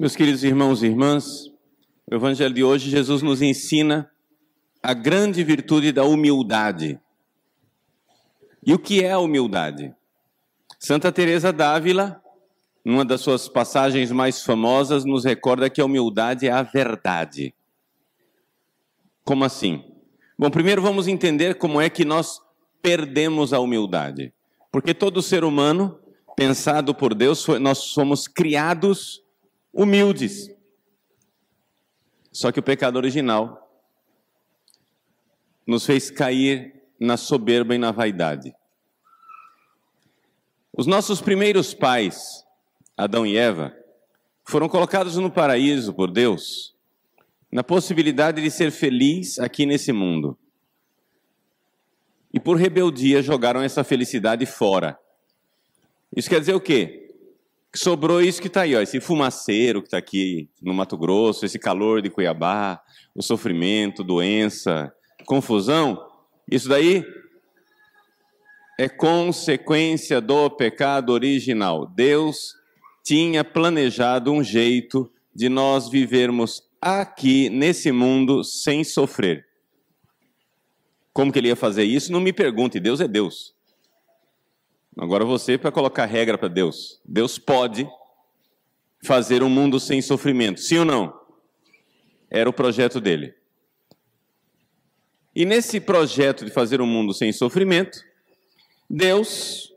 Meus queridos irmãos e irmãs, o Evangelho de hoje, Jesus nos ensina a grande virtude da humildade. E o que é a humildade? Santa Teresa d'Ávila, numa das suas passagens mais famosas, nos recorda que a humildade é a verdade. Como assim? Bom, primeiro vamos entender como é que nós perdemos a humildade. Porque todo ser humano, pensado por Deus, nós somos criados humildes. Só que o pecado original nos fez cair na soberba e na vaidade. Os nossos primeiros pais, Adão e Eva, foram colocados no paraíso por Deus, na possibilidade de ser feliz aqui nesse mundo. E por rebeldia jogaram essa felicidade fora. Isso quer dizer o quê? Sobrou isso que está aí, ó, esse fumaceiro que está aqui no Mato Grosso, esse calor de Cuiabá, o sofrimento, doença, confusão. Isso daí é consequência do pecado original. Deus tinha planejado um jeito de nós vivermos aqui nesse mundo sem sofrer. Como que ele ia fazer isso? Não me pergunte, Deus é Deus. Agora você para colocar regra para Deus. Deus pode fazer um mundo sem sofrimento, sim ou não? Era o projeto dele. E nesse projeto de fazer um mundo sem sofrimento, Deus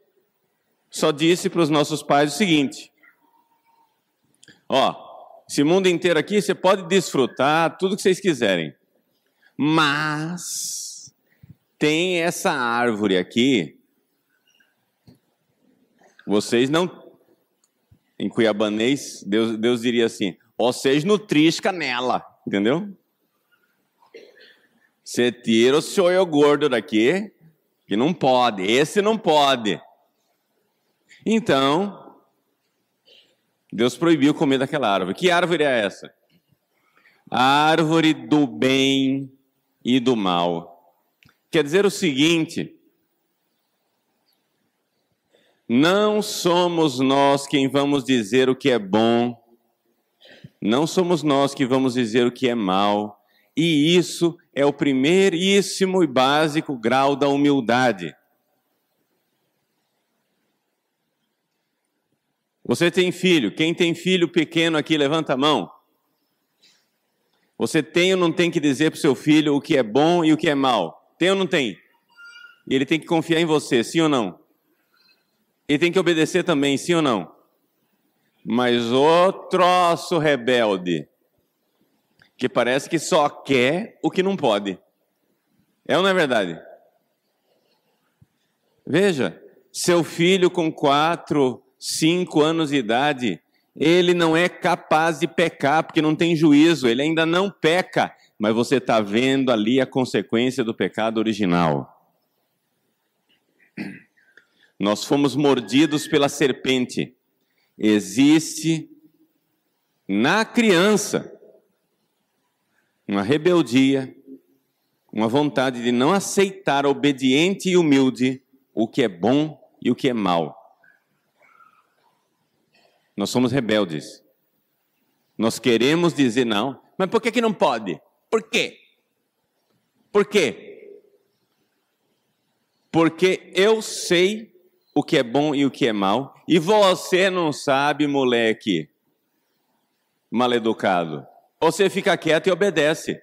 só disse para os nossos pais o seguinte: Ó, esse mundo inteiro aqui você pode desfrutar tudo que vocês quiserem, mas tem essa árvore aqui vocês não. Em cuiabanês, Deus, Deus diria assim: vocês não trisca nela, entendeu? Você tira o seu gordo daqui, que não pode, esse não pode. Então, Deus proibiu comer daquela árvore. Que árvore é essa? Árvore do bem e do mal. Quer dizer o seguinte: não somos nós quem vamos dizer o que é bom, não somos nós que vamos dizer o que é mal, e isso é o primeiríssimo e básico grau da humildade. Você tem filho? Quem tem filho pequeno aqui, levanta a mão. Você tem ou não tem que dizer para o seu filho o que é bom e o que é mal? Tem ou não tem? E ele tem que confiar em você, sim ou não? E tem que obedecer também, sim ou não? Mas o troço rebelde, que parece que só quer o que não pode. É ou não é verdade? Veja, seu filho com quatro, cinco anos de idade, ele não é capaz de pecar porque não tem juízo, ele ainda não peca, mas você está vendo ali a consequência do pecado original. Nós fomos mordidos pela serpente. Existe na criança uma rebeldia, uma vontade de não aceitar obediente e humilde o que é bom e o que é mal. Nós somos rebeldes. Nós queremos dizer não, mas por que, que não pode? Por quê? Por quê? Porque eu sei o que é bom e o que é mal, e você não sabe, moleque maleducado. Você fica quieto e obedece.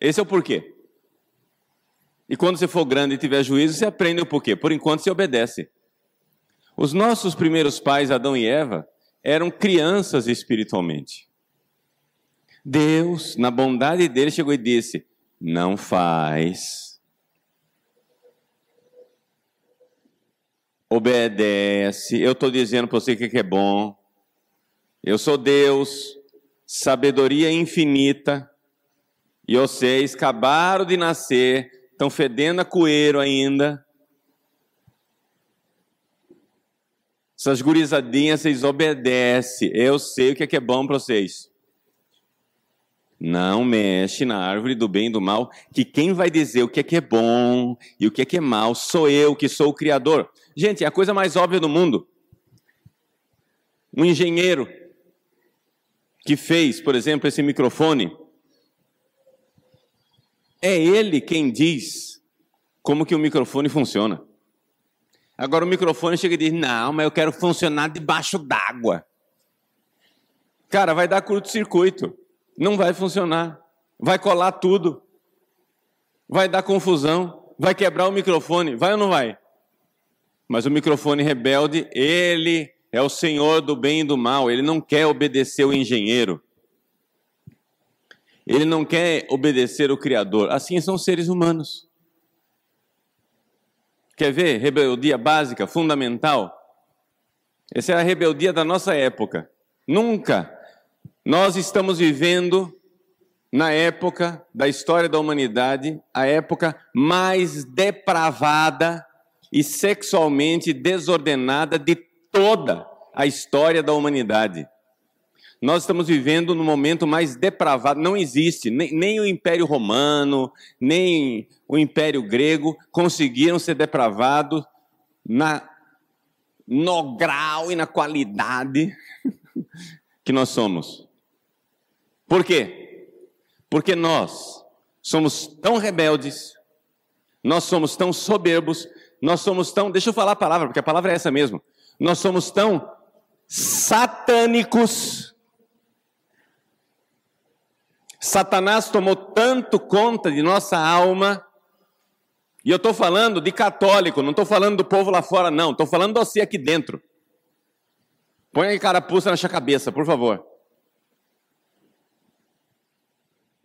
Esse é o porquê. E quando você for grande e tiver juízo, você aprende o porquê. Por enquanto, você obedece. Os nossos primeiros pais, Adão e Eva, eram crianças espiritualmente. Deus, na bondade dele, chegou e disse: Não faz obedece. Eu estou dizendo para você o que é bom. Eu sou Deus, sabedoria infinita. E vocês acabaram de nascer, estão fedendo a coeiro ainda. Essas gurizadinhas, vocês obedecem. Eu sei o que é bom para vocês. Não mexe na árvore do bem e do mal, que quem vai dizer o que é que é bom e o que é que é mal sou eu, que sou o Criador. Gente, é a coisa mais óbvia do mundo. Um engenheiro que fez, por exemplo, esse microfone, é ele quem diz como que o microfone funciona. Agora o microfone chega e diz: Não, mas eu quero funcionar debaixo d'água. Cara, vai dar curto-circuito. Não vai funcionar. Vai colar tudo. Vai dar confusão. Vai quebrar o microfone. Vai ou não vai? Mas o microfone rebelde, ele é o senhor do bem e do mal. Ele não quer obedecer o engenheiro. Ele não quer obedecer o Criador. Assim são seres humanos. Quer ver? Rebeldia básica, fundamental. Essa é a rebeldia da nossa época. Nunca nós estamos vivendo na época da história da humanidade, a época mais depravada e sexualmente desordenada de toda a história da humanidade. Nós estamos vivendo no momento mais depravado. Não existe nem, nem, o Império Romano, nem o Império Grego conseguiram ser depravados na, no grau e na qualidade que nós somos. Por quê? Porque nós somos tão rebeldes, nós somos tão soberbos, nós somos tão. Deixa eu falar a palavra, porque a palavra é essa mesmo. Nós somos tão satânicos Satanás tomou tanto conta de nossa alma, e eu estou falando de católico, não estou falando do povo lá fora, não, estou falando de você aqui dentro. Põe aí carapuça na sua cabeça, por favor.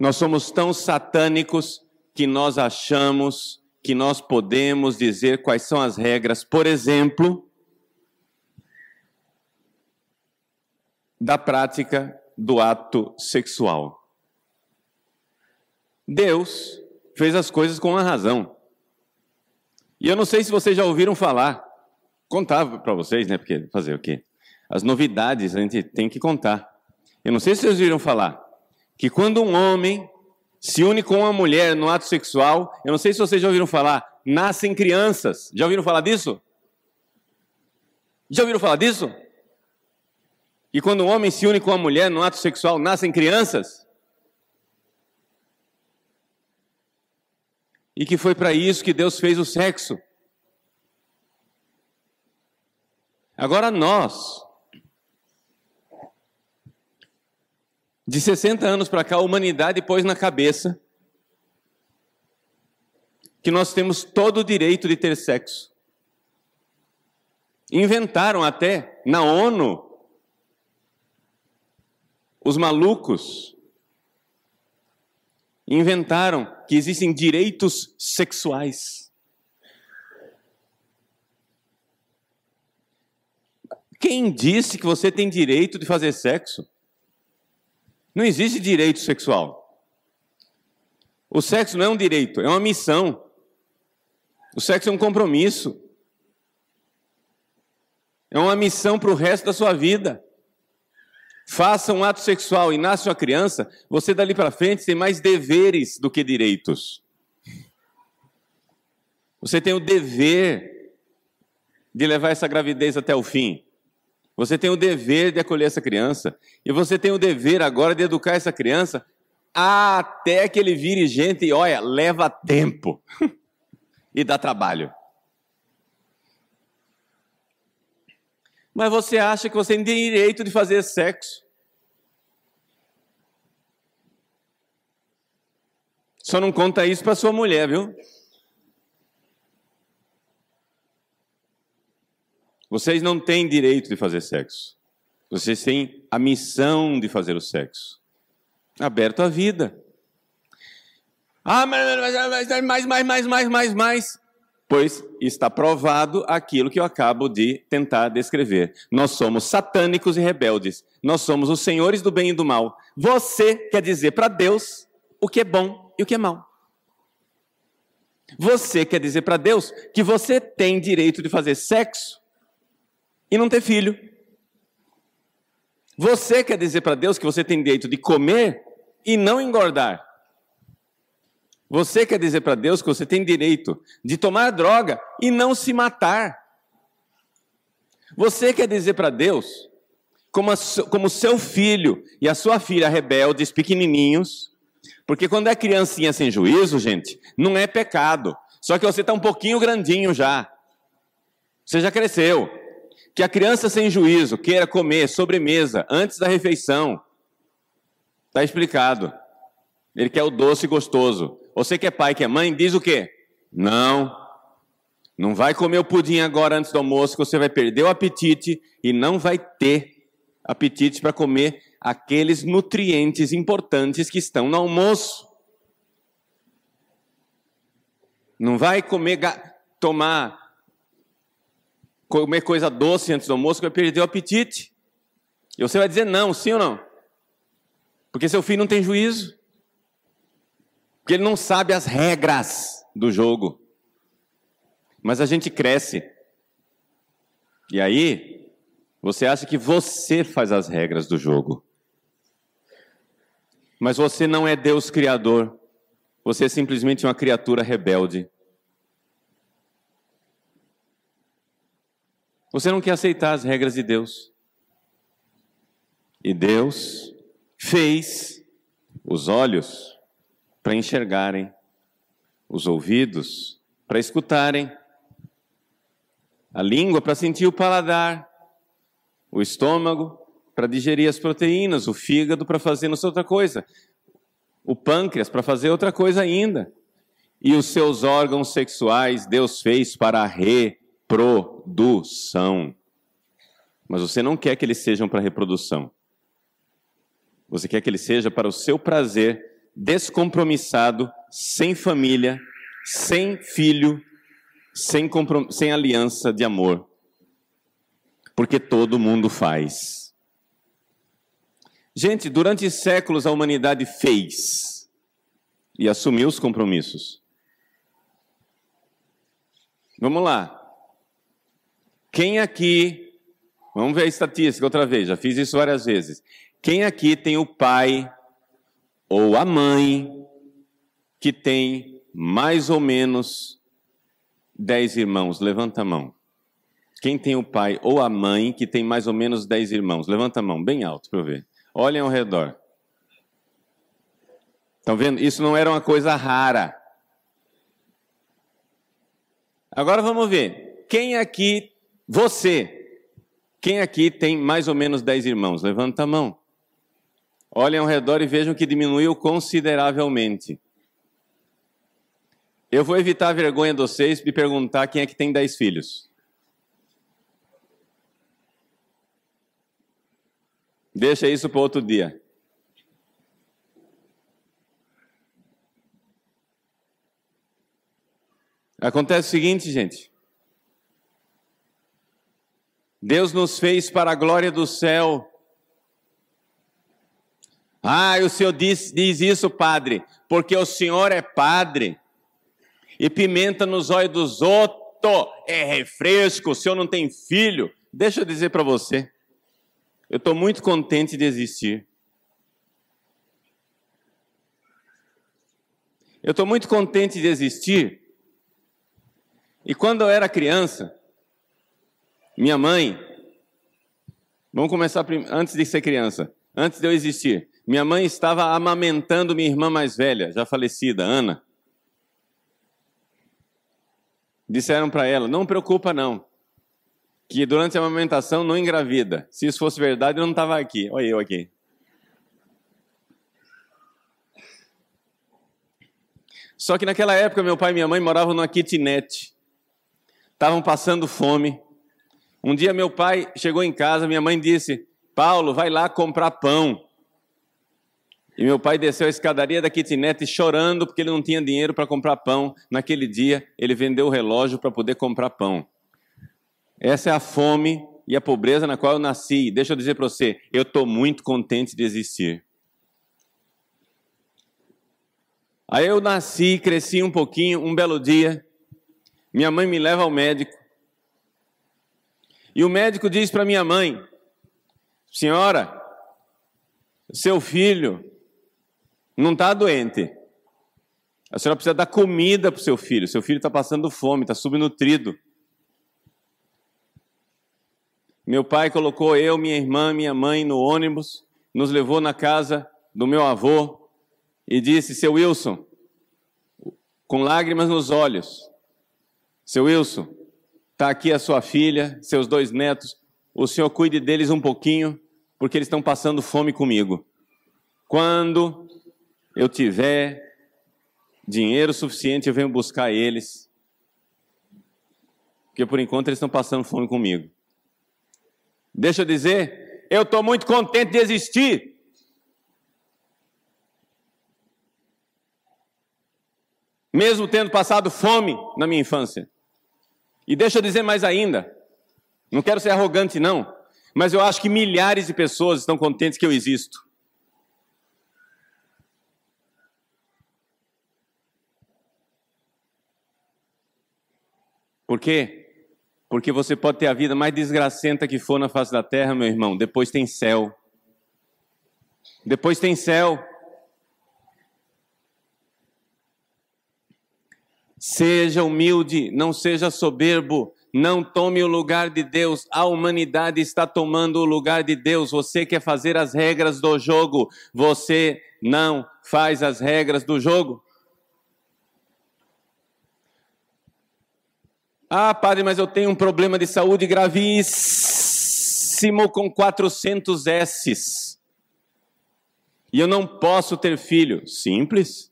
Nós somos tão satânicos que nós achamos que nós podemos dizer quais são as regras, por exemplo, da prática do ato sexual. Deus fez as coisas com a razão. E eu não sei se vocês já ouviram falar. Contava para vocês, né? Porque fazer o quê? As novidades a gente tem que contar. Eu não sei se vocês ouviram falar que quando um homem se une com uma mulher no ato sexual, eu não sei se vocês já ouviram falar, nascem crianças. Já ouviram falar disso? Já ouviram falar disso? E quando um homem se une com uma mulher no ato sexual, nascem crianças? e que foi para isso que Deus fez o sexo. Agora nós, de 60 anos para cá, a humanidade pôs na cabeça que nós temos todo o direito de ter sexo. Inventaram até na ONU os malucos inventaram que existem direitos sexuais. Quem disse que você tem direito de fazer sexo? Não existe direito sexual. O sexo não é um direito, é uma missão. O sexo é um compromisso. É uma missão para o resto da sua vida faça um ato sexual e nasce uma criança, você dali para frente tem mais deveres do que direitos. Você tem o dever de levar essa gravidez até o fim. Você tem o dever de acolher essa criança. E você tem o dever agora de educar essa criança até que ele vire gente e, olha, leva tempo e dá trabalho. Mas você acha que você tem direito de fazer sexo? Só não conta isso para sua mulher, viu? Vocês não têm direito de fazer sexo. Vocês têm a missão de fazer o sexo. Aberto à vida. Ah, mas mais, mais, mais, mais, mais, mais pois está provado aquilo que eu acabo de tentar descrever. Nós somos satânicos e rebeldes. Nós somos os senhores do bem e do mal. Você quer dizer para Deus o que é bom e o que é mal. Você quer dizer para Deus que você tem direito de fazer sexo e não ter filho. Você quer dizer para Deus que você tem direito de comer e não engordar. Você quer dizer para Deus que você tem direito de tomar droga e não se matar. Você quer dizer para Deus como, a, como seu filho e a sua filha rebeldes, pequenininhos, porque quando é criancinha sem juízo, gente, não é pecado. Só que você está um pouquinho grandinho já. Você já cresceu. Que a criança sem juízo queira comer sobremesa antes da refeição. Está explicado. Ele quer o doce gostoso. Você que é pai, que é mãe, diz o quê? Não. Não vai comer o pudim agora antes do almoço, que você vai perder o apetite e não vai ter apetite para comer aqueles nutrientes importantes que estão no almoço. Não vai comer, tomar, comer coisa doce antes do almoço, vai perder o apetite. E você vai dizer não, sim ou não? Porque seu filho não tem juízo. Porque ele não sabe as regras do jogo. Mas a gente cresce. E aí, você acha que você faz as regras do jogo. Mas você não é Deus criador. Você é simplesmente uma criatura rebelde. Você não quer aceitar as regras de Deus. E Deus fez os olhos para enxergarem, os ouvidos para escutarem, a língua para sentir o paladar, o estômago para digerir as proteínas, o fígado para fazer não sei outra coisa, o pâncreas para fazer outra coisa ainda. E os seus órgãos sexuais Deus fez para a reprodução. Mas você não quer que eles sejam para reprodução. Você quer que ele seja para o seu prazer, descompromissado, sem família, sem filho, sem, sem aliança de amor. Porque todo mundo faz. Gente, durante séculos a humanidade fez e assumiu os compromissos. Vamos lá. Quem aqui, vamos ver a estatística outra vez, já fiz isso várias vezes. Quem aqui tem o pai ou a mãe que tem mais ou menos dez irmãos? Levanta a mão. Quem tem o pai ou a mãe que tem mais ou menos dez irmãos? Levanta a mão, bem alto para eu ver. Olhem ao redor. Estão vendo? Isso não era uma coisa rara. Agora vamos ver. Quem aqui, você, quem aqui tem mais ou menos dez irmãos? Levanta a mão. Olhem ao redor e vejam que diminuiu consideravelmente. Eu vou evitar a vergonha de vocês de perguntar quem é que tem dez filhos. Deixa isso para outro dia. Acontece o seguinte, gente. Deus nos fez para a glória do céu ah, o senhor diz, diz isso, padre, porque o senhor é padre. E pimenta nos olhos dos outros é refresco, o senhor não tem filho. Deixa eu dizer para você, eu estou muito contente de existir. Eu estou muito contente de existir. E quando eu era criança, minha mãe, vamos começar antes de ser criança, antes de eu existir. Minha mãe estava amamentando minha irmã mais velha, já falecida, Ana. Disseram para ela: não preocupa não, que durante a amamentação não engravida. Se isso fosse verdade, eu não estava aqui. Olha eu aqui. Só que naquela época meu pai e minha mãe moravam numa kitnet. Estavam passando fome. Um dia meu pai chegou em casa, minha mãe disse: Paulo, vai lá comprar pão. E meu pai desceu a escadaria da kitnet chorando porque ele não tinha dinheiro para comprar pão. Naquele dia, ele vendeu o relógio para poder comprar pão. Essa é a fome e a pobreza na qual eu nasci. Deixa eu dizer para você, eu estou muito contente de existir. Aí eu nasci, cresci um pouquinho, um belo dia, minha mãe me leva ao médico. E o médico diz para minha mãe: Senhora, seu filho não está doente. A senhora precisa dar comida para o seu filho. Seu filho está passando fome, está subnutrido. Meu pai colocou eu, minha irmã, minha mãe no ônibus, nos levou na casa do meu avô e disse: Seu Wilson, com lágrimas nos olhos, Seu Wilson, está aqui a sua filha, seus dois netos, o senhor cuide deles um pouquinho, porque eles estão passando fome comigo. Quando eu tiver dinheiro suficiente, eu venho buscar eles, porque por enquanto eles estão passando fome comigo. Deixa eu dizer, eu estou muito contente de existir. Mesmo tendo passado fome na minha infância. E deixa eu dizer mais ainda, não quero ser arrogante não, mas eu acho que milhares de pessoas estão contentes que eu existo. Por quê? Porque você pode ter a vida mais desgracenta que for na face da terra, meu irmão, depois tem céu. Depois tem céu. Seja humilde, não seja soberbo, não tome o lugar de Deus. A humanidade está tomando o lugar de Deus. Você quer fazer as regras do jogo, você não faz as regras do jogo. Ah, padre, mas eu tenho um problema de saúde gravíssimo com 400 S's. E eu não posso ter filho. Simples.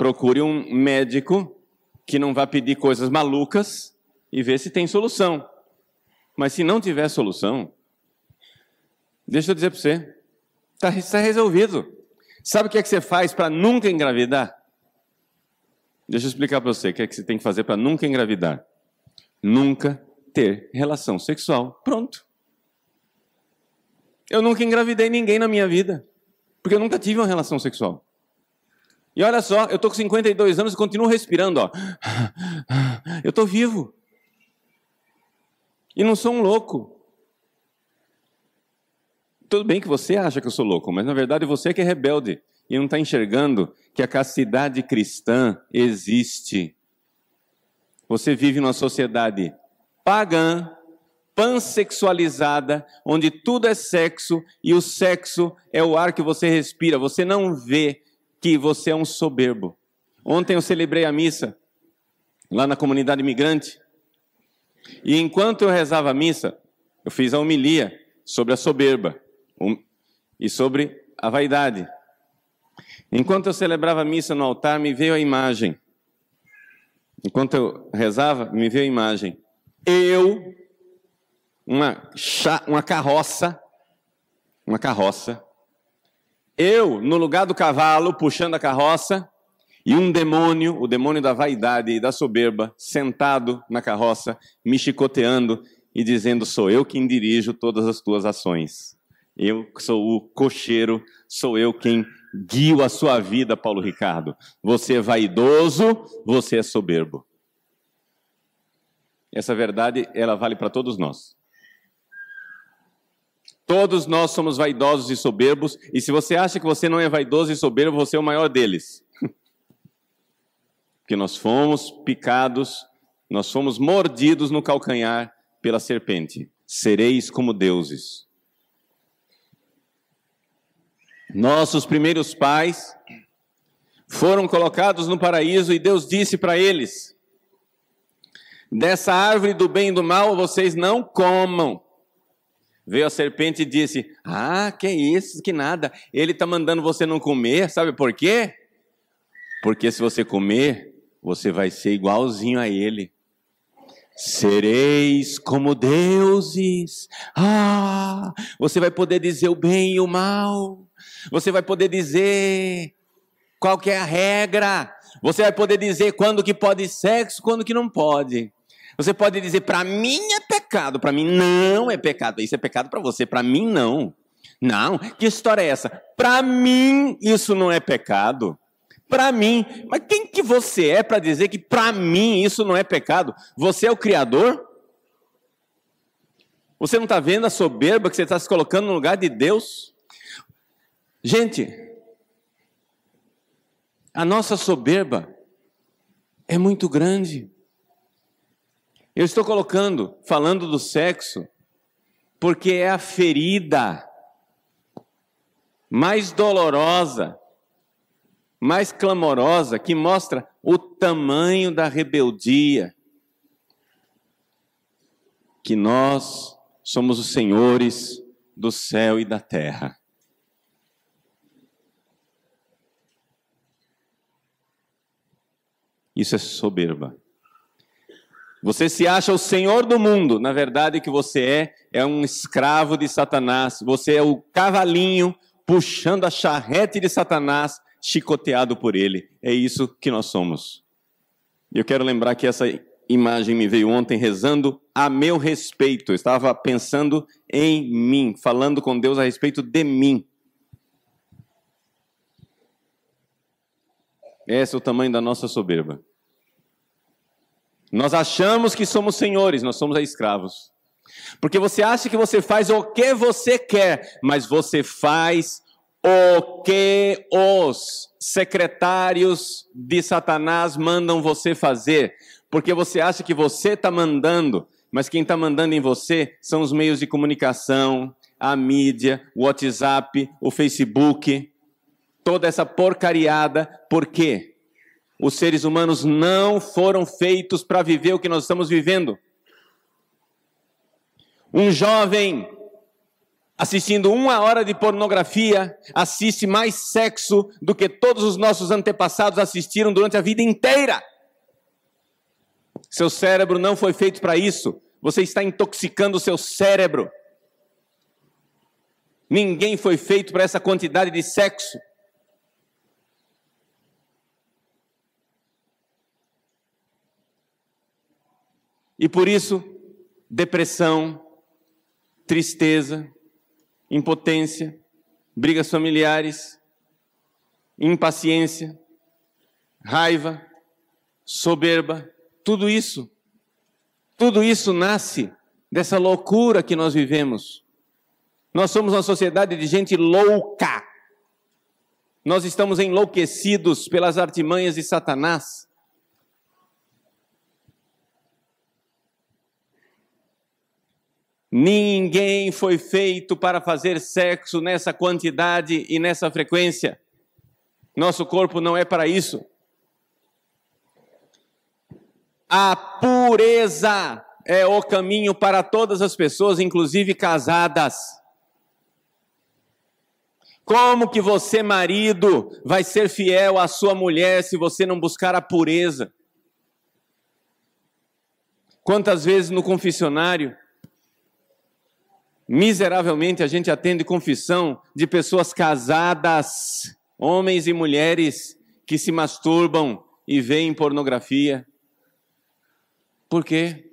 Procure um médico que não vá pedir coisas malucas e ver se tem solução. Mas se não tiver solução, deixa eu dizer para você, está tá resolvido. Sabe o que é que você faz para nunca engravidar? Deixa eu explicar para você o que é que você tem que fazer para nunca engravidar. Nunca ter relação sexual. Pronto. Eu nunca engravidei ninguém na minha vida, porque eu nunca tive uma relação sexual. E olha só, eu estou com 52 anos e continuo respirando, ó. Eu estou vivo. E não sou um louco. Tudo bem que você acha que eu sou louco, mas na verdade você que é rebelde e não está enxergando que a castidade cristã existe. Você vive numa sociedade pagã, pansexualizada, onde tudo é sexo e o sexo é o ar que você respira. Você não vê que você é um soberbo. Ontem eu celebrei a missa lá na comunidade imigrante. E enquanto eu rezava a missa, eu fiz a homilia sobre a soberba e sobre a vaidade. Enquanto eu celebrava a missa no altar, me veio a imagem. Enquanto eu rezava, me veio a imagem. Eu, uma, uma carroça, uma carroça. Eu, no lugar do cavalo, puxando a carroça, e um demônio, o demônio da vaidade e da soberba, sentado na carroça, me chicoteando e dizendo: Sou eu quem dirijo todas as tuas ações. Eu sou o cocheiro, sou eu quem guio a sua vida, Paulo Ricardo. Você é vaidoso, você é soberbo. Essa verdade, ela vale para todos nós. Todos nós somos vaidosos e soberbos, e se você acha que você não é vaidoso e soberbo, você é o maior deles. Porque nós fomos picados, nós fomos mordidos no calcanhar pela serpente. Sereis como deuses. Nossos primeiros pais foram colocados no paraíso e Deus disse para eles: Dessa árvore do bem e do mal vocês não comam. Veio a serpente e disse: Ah, que isso, que nada. Ele está mandando você não comer, sabe por quê? Porque se você comer, você vai ser igualzinho a ele. Sereis como deuses. Ah, você vai poder dizer o bem e o mal. Você vai poder dizer qual que é a regra. Você vai poder dizer quando que pode sexo, quando que não pode. Você pode dizer para mim é pecado, para mim não é pecado. Isso é pecado para você, para mim não. Não, que história é essa? Para mim isso não é pecado. Para mim, mas quem que você é para dizer que para mim isso não é pecado? Você é o criador? Você não está vendo a soberba que você está se colocando no lugar de Deus? Gente, a nossa soberba é muito grande. Eu estou colocando, falando do sexo, porque é a ferida mais dolorosa, mais clamorosa, que mostra o tamanho da rebeldia. Que nós somos os senhores do céu e da terra. Isso é soberba. Você se acha o senhor do mundo, na verdade o que você é é um escravo de Satanás. Você é o cavalinho puxando a charrete de Satanás, chicoteado por ele. É isso que nós somos. E eu quero lembrar que essa imagem me veio ontem rezando a meu respeito. Eu estava pensando em mim, falando com Deus a respeito de mim. Esse é o tamanho da nossa soberba. Nós achamos que somos senhores, nós somos escravos. Porque você acha que você faz o que você quer, mas você faz o que os secretários de Satanás mandam você fazer. Porque você acha que você está mandando, mas quem está mandando em você são os meios de comunicação, a mídia, o WhatsApp, o Facebook, toda essa porcariada. Por quê? Os seres humanos não foram feitos para viver o que nós estamos vivendo. Um jovem assistindo uma hora de pornografia assiste mais sexo do que todos os nossos antepassados assistiram durante a vida inteira. Seu cérebro não foi feito para isso. Você está intoxicando o seu cérebro. Ninguém foi feito para essa quantidade de sexo. E por isso, depressão, tristeza, impotência, brigas familiares, impaciência, raiva, soberba, tudo isso, tudo isso nasce dessa loucura que nós vivemos. Nós somos uma sociedade de gente louca. Nós estamos enlouquecidos pelas artimanhas de Satanás. Ninguém foi feito para fazer sexo nessa quantidade e nessa frequência. Nosso corpo não é para isso. A pureza é o caminho para todas as pessoas, inclusive casadas. Como que você, marido, vai ser fiel à sua mulher se você não buscar a pureza? Quantas vezes no confessionário Miseravelmente a gente atende confissão de pessoas casadas, homens e mulheres que se masturbam e veem pornografia. Por quê?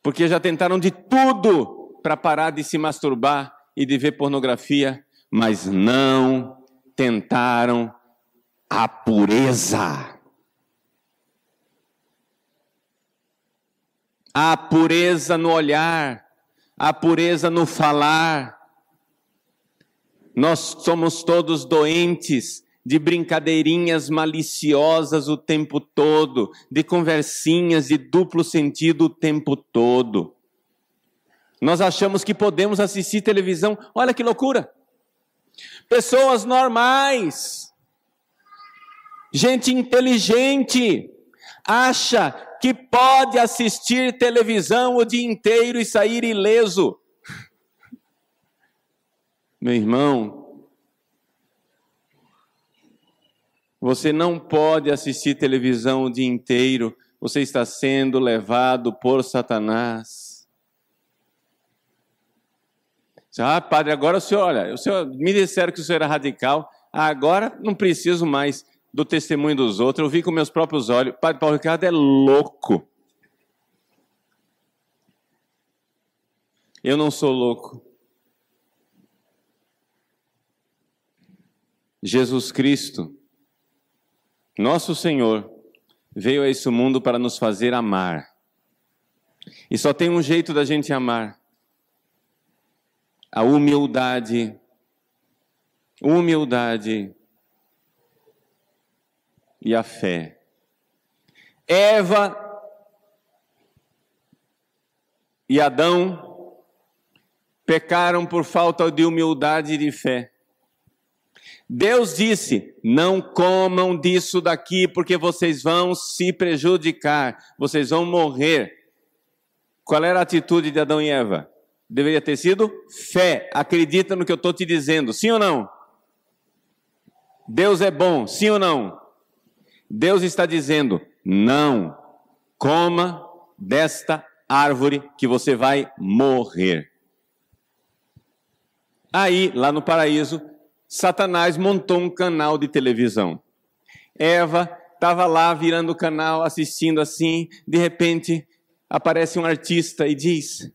Porque já tentaram de tudo para parar de se masturbar e de ver pornografia, mas não tentaram a pureza. A pureza no olhar, a pureza no falar. Nós somos todos doentes de brincadeirinhas maliciosas o tempo todo, de conversinhas de duplo sentido o tempo todo. Nós achamos que podemos assistir televisão, olha que loucura. Pessoas normais, gente inteligente, acha que pode assistir televisão o dia inteiro e sair ileso. Meu irmão, você não pode assistir televisão o dia inteiro, você está sendo levado por Satanás. Ah, padre, agora o senhor, olha, o senhor me disseram que o senhor era radical, agora não preciso mais do testemunho dos outros, eu vi com meus próprios olhos. Padre Paulo Ricardo é louco. Eu não sou louco. Jesus Cristo, nosso Senhor, veio a esse mundo para nos fazer amar. E só tem um jeito da gente amar: a humildade. Humildade e a fé. Eva e Adão pecaram por falta de humildade e de fé. Deus disse: Não comam disso daqui, porque vocês vão se prejudicar, vocês vão morrer. Qual era a atitude de Adão e Eva? Deveria ter sido fé. Acredita no que eu estou te dizendo, sim ou não? Deus é bom, sim ou não? Deus está dizendo: não coma desta árvore que você vai morrer. Aí, lá no paraíso, Satanás montou um canal de televisão. Eva estava lá virando o canal, assistindo assim, de repente aparece um artista e diz: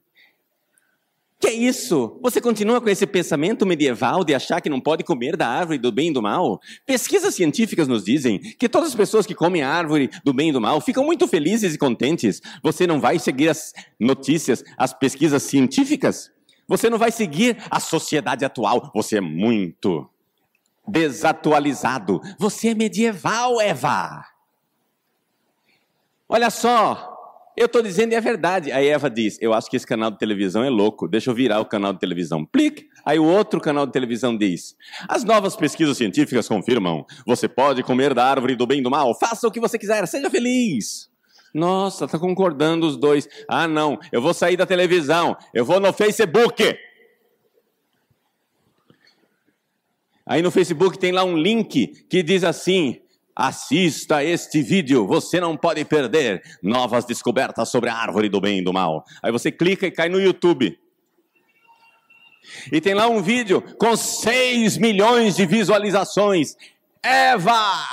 Que é isso? Você continua com esse pensamento medieval de achar que não pode comer da árvore do bem e do mal? Pesquisas científicas nos dizem que todas as pessoas que comem a árvore do bem e do mal ficam muito felizes e contentes. Você não vai seguir as notícias, as pesquisas científicas? Você não vai seguir a sociedade atual. Você é muito desatualizado. Você é medieval, Eva. Olha só, eu estou dizendo e é verdade. Aí Eva diz: Eu acho que esse canal de televisão é louco, deixa eu virar o canal de televisão. Plique. Aí o outro canal de televisão diz: As novas pesquisas científicas confirmam: você pode comer da árvore do bem e do mal, faça o que você quiser, seja feliz. Nossa, tá concordando os dois. Ah, não, eu vou sair da televisão, eu vou no Facebook. Aí no Facebook tem lá um link que diz assim: assista este vídeo, você não pode perder novas descobertas sobre a árvore do bem e do mal. Aí você clica e cai no YouTube. E tem lá um vídeo com 6 milhões de visualizações. Eva,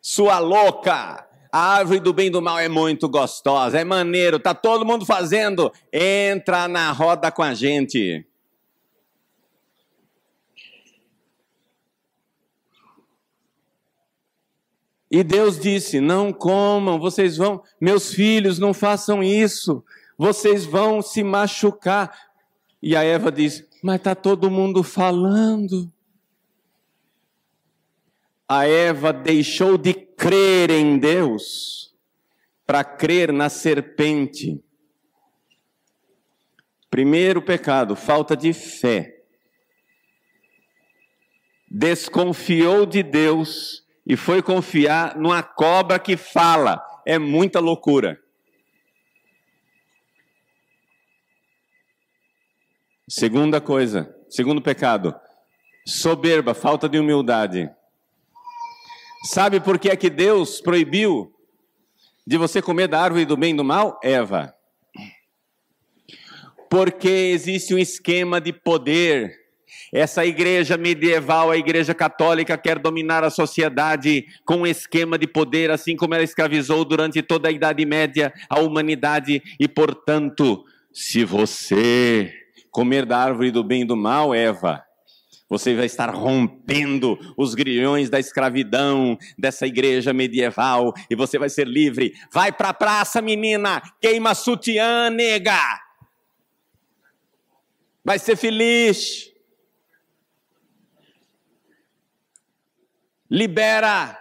sua louca, a árvore do bem e do mal é muito gostosa, é maneiro, tá todo mundo fazendo. Entra na roda com a gente. E Deus disse: Não comam, vocês vão, meus filhos, não façam isso, vocês vão se machucar. E a Eva diz: Mas está todo mundo falando a Eva deixou de crer em Deus para crer na serpente. Primeiro pecado, falta de fé. Desconfiou de Deus e foi confiar numa cobra que fala. É muita loucura. Segunda coisa, segundo pecado, soberba, falta de humildade. Sabe por que é que Deus proibiu de você comer da árvore do bem e do mal? Eva. Porque existe um esquema de poder. Essa igreja medieval, a igreja católica, quer dominar a sociedade com um esquema de poder, assim como ela escravizou durante toda a Idade Média a humanidade. E, portanto, se você comer da árvore do bem e do mal, Eva, você vai estar rompendo os grilhões da escravidão dessa igreja medieval e você vai ser livre. Vai para a praça, menina, queima sutiã, nega. Vai ser feliz. Libera.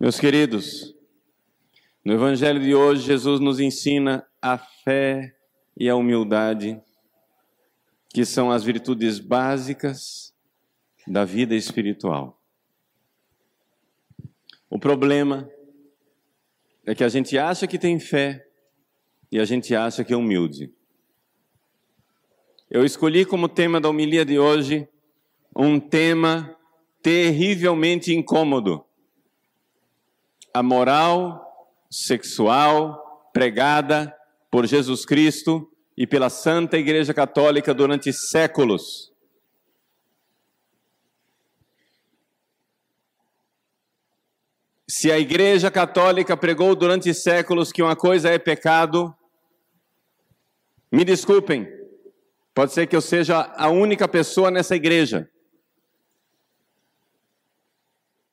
Meus queridos, no Evangelho de hoje, Jesus nos ensina a fé e a humildade, que são as virtudes básicas da vida espiritual. O problema é que a gente acha que tem fé e a gente acha que é humilde. Eu escolhi como tema da homilia de hoje um tema terrivelmente incômodo a moral sexual pregada por Jesus Cristo e pela Santa Igreja Católica durante séculos. Se a Igreja Católica pregou durante séculos que uma coisa é pecado, me desculpem, pode ser que eu seja a única pessoa nessa igreja.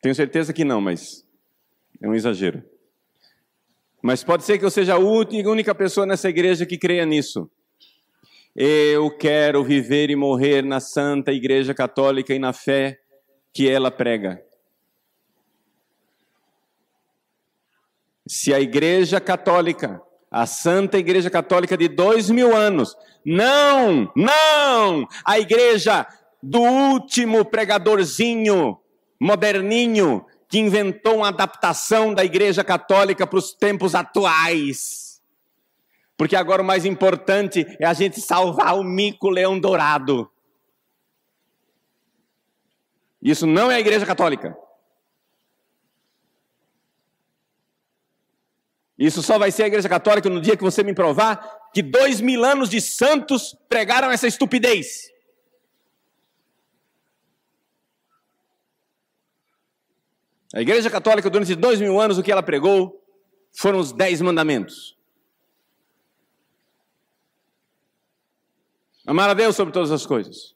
Tenho certeza que não, mas é um exagero. Mas pode ser que eu seja a única pessoa nessa igreja que creia nisso. Eu quero viver e morrer na Santa Igreja Católica e na fé que ela prega. Se a Igreja Católica, a Santa Igreja Católica de dois mil anos, não, não, a Igreja do último pregadorzinho, moderninho, que inventou uma adaptação da Igreja Católica para os tempos atuais. Porque agora o mais importante é a gente salvar o mico leão dourado. Isso não é a Igreja Católica. Isso só vai ser a Igreja Católica no dia que você me provar que dois mil anos de santos pregaram essa estupidez. A Igreja Católica, durante dois mil anos, o que ela pregou foram os dez mandamentos. Amar a Deus sobre todas as coisas.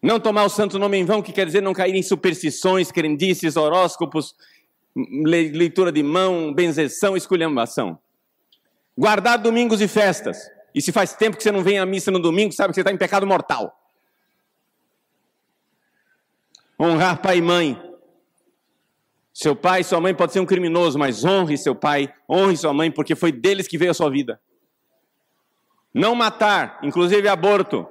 Não tomar o santo nome em vão, que quer dizer não cair em superstições, crendices, horóscopos, leitura de mão, benzeção, esculhambação. Guardar domingos e festas. E se faz tempo que você não vem à missa no domingo, sabe que você está em pecado mortal. Honrar pai e mãe. Seu pai e sua mãe pode ser um criminoso, mas honre seu pai, honre sua mãe, porque foi deles que veio a sua vida. Não matar, inclusive aborto.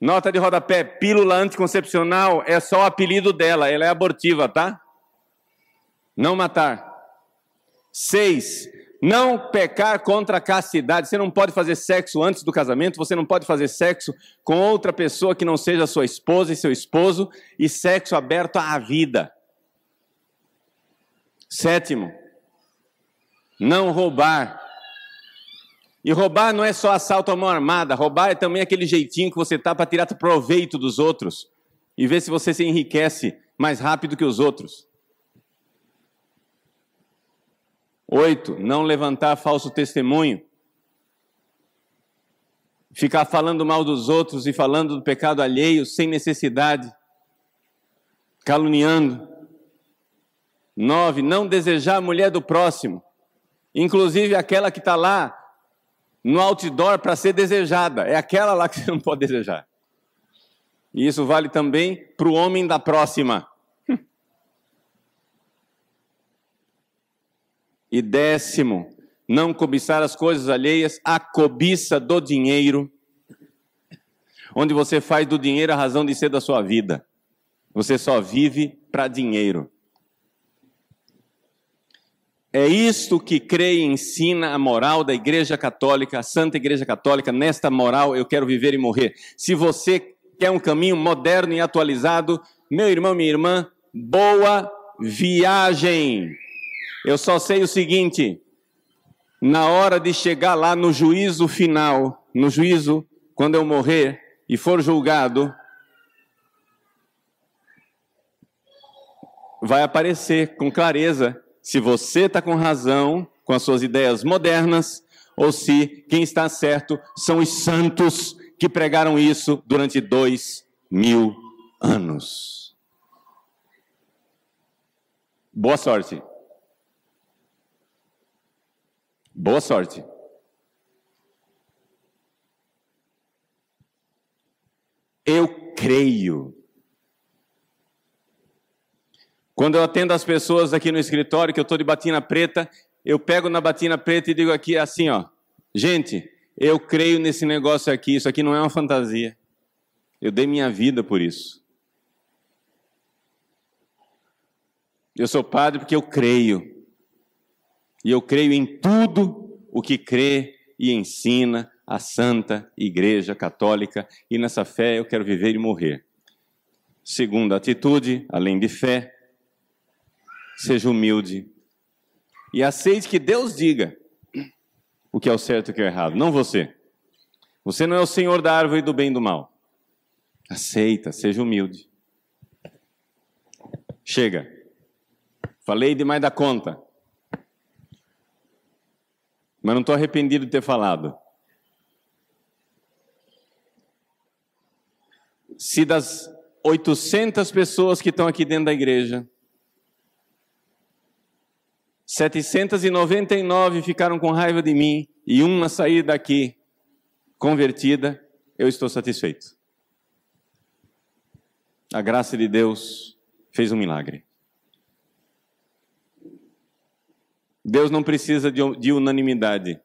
Nota de rodapé: pílula anticoncepcional é só o apelido dela, ela é abortiva, tá? Não matar. Seis, não pecar contra a castidade. Você não pode fazer sexo antes do casamento, você não pode fazer sexo com outra pessoa que não seja sua esposa e seu esposo, e sexo aberto à vida. Sétimo, não roubar. E roubar não é só assalto à mão armada, roubar é também aquele jeitinho que você tá para tirar proveito dos outros e ver se você se enriquece mais rápido que os outros. Oito, não levantar falso testemunho. Ficar falando mal dos outros e falando do pecado alheio sem necessidade. Caluniando. Nove, não desejar a mulher do próximo. Inclusive aquela que está lá no outdoor para ser desejada. É aquela lá que você não pode desejar. E isso vale também para o homem da próxima. E décimo, não cobiçar as coisas alheias, a cobiça do dinheiro, onde você faz do dinheiro a razão de ser da sua vida. Você só vive para dinheiro. É isto que crê e ensina a moral da Igreja Católica, a Santa Igreja Católica. Nesta moral eu quero viver e morrer. Se você quer um caminho moderno e atualizado, meu irmão, minha irmã, boa viagem. Eu só sei o seguinte: na hora de chegar lá no juízo final, no juízo, quando eu morrer e for julgado, vai aparecer com clareza se você está com razão com as suas ideias modernas ou se quem está certo são os santos que pregaram isso durante dois mil anos. Boa sorte. Boa sorte. Eu creio. Quando eu atendo as pessoas aqui no escritório, que eu estou de batina preta, eu pego na batina preta e digo aqui assim, ó. Gente, eu creio nesse negócio aqui, isso aqui não é uma fantasia. Eu dei minha vida por isso. Eu sou padre porque eu creio. E eu creio em tudo o que crê e ensina a Santa Igreja Católica, e nessa fé eu quero viver e morrer. Segunda atitude, além de fé, seja humilde e aceite que Deus diga o que é o certo e o que é o errado, não você. Você não é o senhor da árvore do bem e do mal. Aceita, seja humilde. Chega. Falei demais da conta mas não estou arrependido de ter falado. Se das 800 pessoas que estão aqui dentro da igreja, 799 ficaram com raiva de mim e uma sair daqui convertida, eu estou satisfeito. A graça de Deus fez um milagre. Deus não precisa de, de unanimidade.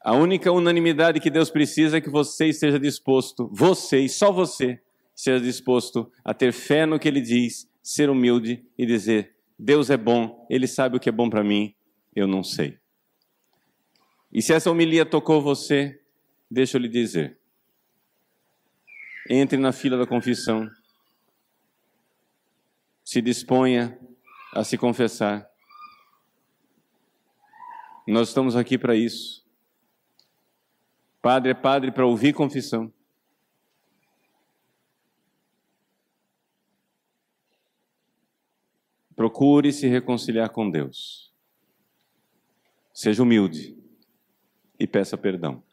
A única unanimidade que Deus precisa é que você esteja disposto, você e só você, seja disposto a ter fé no que Ele diz, ser humilde e dizer: Deus é bom, Ele sabe o que é bom para mim, eu não sei. E se essa homilia tocou você, deixa eu lhe dizer. Entre na fila da confissão. Se disponha a se confessar. Nós estamos aqui para isso. Padre é padre para ouvir confissão. Procure se reconciliar com Deus. Seja humilde e peça perdão.